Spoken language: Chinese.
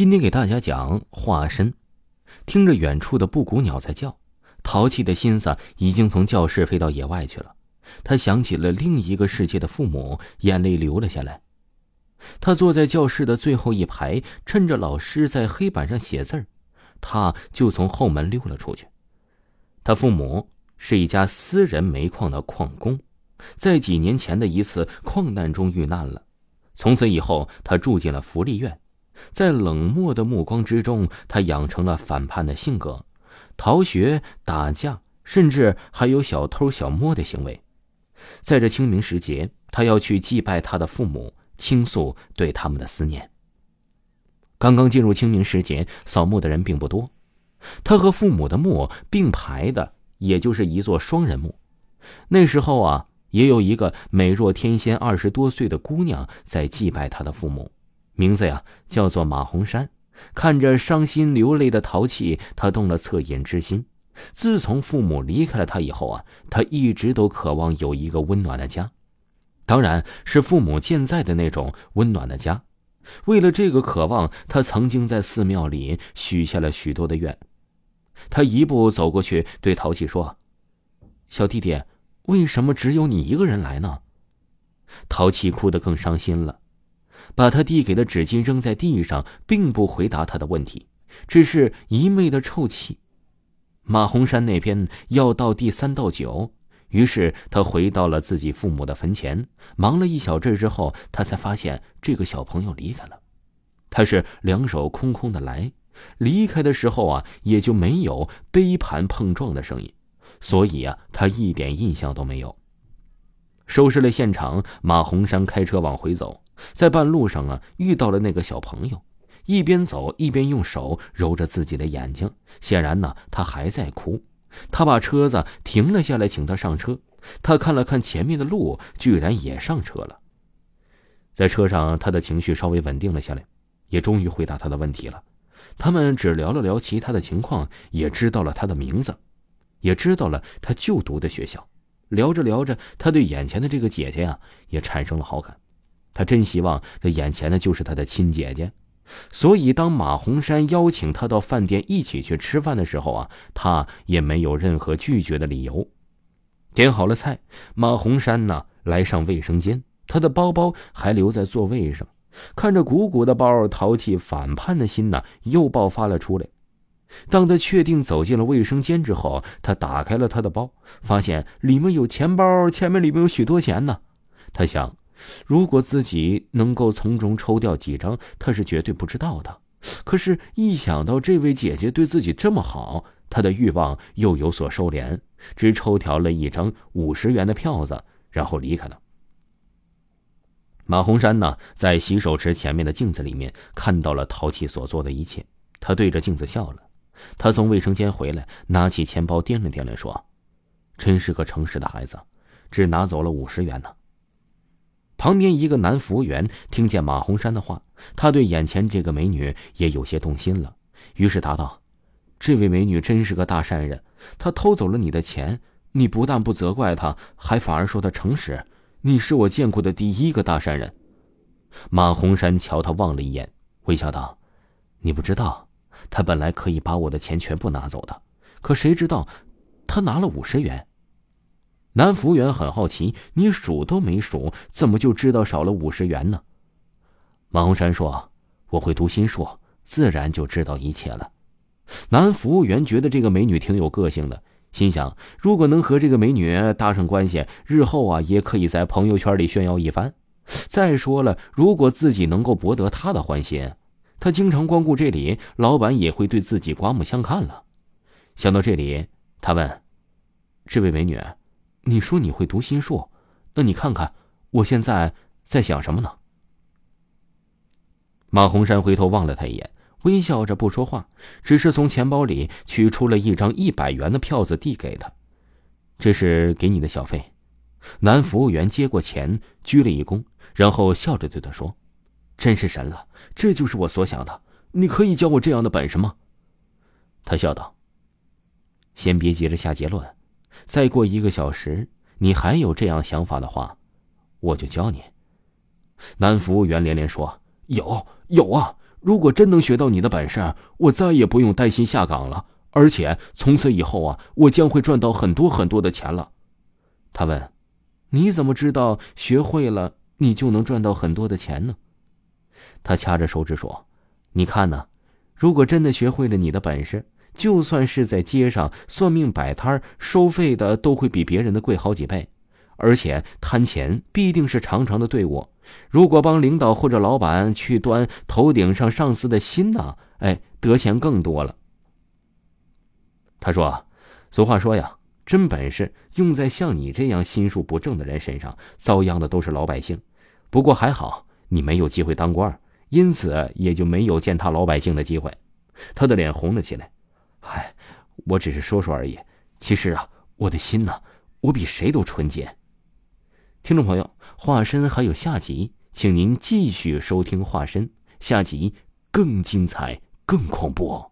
今天给大家讲化身。听着远处的布谷鸟在叫，淘气的心思已经从教室飞到野外去了。他想起了另一个世界的父母，眼泪流了下来。他坐在教室的最后一排，趁着老师在黑板上写字儿，他就从后门溜了出去。他父母是一家私人煤矿的矿工，在几年前的一次矿难中遇难了。从此以后，他住进了福利院。在冷漠的目光之中，他养成了反叛的性格，逃学、打架，甚至还有小偷小摸的行为。在这清明时节，他要去祭拜他的父母，倾诉对他们的思念。刚刚进入清明时节，扫墓的人并不多，他和父母的墓并排的，也就是一座双人墓。那时候啊，也有一个美若天仙、二十多岁的姑娘在祭拜他的父母。名字呀，叫做马红山。看着伤心流泪的淘气，他动了恻隐之心。自从父母离开了他以后啊，他一直都渴望有一个温暖的家，当然是父母健在的那种温暖的家。为了这个渴望，他曾经在寺庙里许下了许多的愿。他一步走过去，对淘气说：“小弟弟，为什么只有你一个人来呢？”淘气哭得更伤心了。把他递给的纸巾扔在地上，并不回答他的问题，只是一味的臭气。马红山那边要倒第三道酒，于是他回到了自己父母的坟前，忙了一小阵之后，他才发现这个小朋友离开了。他是两手空空的来，离开的时候啊，也就没有杯盘碰撞的声音，所以啊，他一点印象都没有。收拾了现场，马红山开车往回走。在半路上啊，遇到了那个小朋友，一边走一边用手揉着自己的眼睛，显然呢，他还在哭。他把车子停了下来，请他上车。他看了看前面的路，居然也上车了。在车上，他的情绪稍微稳定了下来，也终于回答他的问题了。他们只聊了聊其他的情况，也知道了他的名字，也知道了他就读的学校。聊着聊着，他对眼前的这个姐姐呀，也产生了好感。他真希望这眼前的就是他的亲姐姐，所以当马红山邀请他到饭店一起去吃饭的时候啊，他也没有任何拒绝的理由。点好了菜，马红山呢来上卫生间，他的包包还留在座位上，看着鼓鼓的包，淘气反叛的心呢又爆发了出来。当他确定走进了卫生间之后，他打开了他的包，发现里面有钱包，前面里面有许多钱呢。他想。如果自己能够从中抽掉几张，他是绝对不知道的。可是，一想到这位姐姐对自己这么好，他的欲望又有所收敛，只抽调了一张五十元的票子，然后离开了。马红山呢，在洗手池前面的镜子里面看到了淘气所做的一切，他对着镜子笑了。他从卫生间回来，拿起钱包掂了掂量，说：“真是个诚实的孩子，只拿走了五十元呢。”旁边一个男服务员听见马红山的话，他对眼前这个美女也有些动心了，于是答道：“这位美女真是个大善人，她偷走了你的钱，你不但不责怪她，还反而说她诚实，你是我见过的第一个大善人。”马红山瞧他望了一眼，微笑道：“你不知道，他本来可以把我的钱全部拿走的，可谁知道，他拿了五十元。”男服务员很好奇：“你数都没数，怎么就知道少了五十元呢？”马红山说：“我会读心术，自然就知道一切了。”男服务员觉得这个美女挺有个性的，心想：如果能和这个美女搭上关系，日后啊也可以在朋友圈里炫耀一番。再说了，如果自己能够博得她的欢心，他经常光顾这里，老板也会对自己刮目相看了。想到这里，他问：“这位美女。”你说你会读心术，那你看看我现在在想什么呢？马红山回头望了他一眼，微笑着不说话，只是从钱包里取出了一张一百元的票子递给他：“这是给你的小费。”男服务员接过钱，鞠了一躬，然后笑着对他说：“真是神了，这就是我所想的。你可以教我这样的本事吗？”他笑道：“先别急着下结论。”再过一个小时，你还有这样想法的话，我就教你。男服务员连连说：“有有啊！如果真能学到你的本事，我再也不用担心下岗了。而且从此以后啊，我将会赚到很多很多的钱了。他问：“你怎么知道学会了你就能赚到很多的钱呢？”他掐着手指说：“你看呢，如果真的学会了你的本事，就算是在街上算命摆摊收费的都会比别人的贵好几倍。而且摊钱必定是长长的队伍。如果帮领导或者老板去端头顶上上司的心呢，哎，得钱更多了。”他说：“俗话说呀，真本事用在像你这样心术不正的人身上，遭殃的都是老百姓。不过还好，你没有机会当官，因此也就没有践踏老百姓的机会。”他的脸红了起来。“哎，我只是说说而已。其实啊，我的心呢，我比谁都纯洁。”听众朋友，化身还有下集，请您继续收听化身，下集更精彩、更恐怖哦。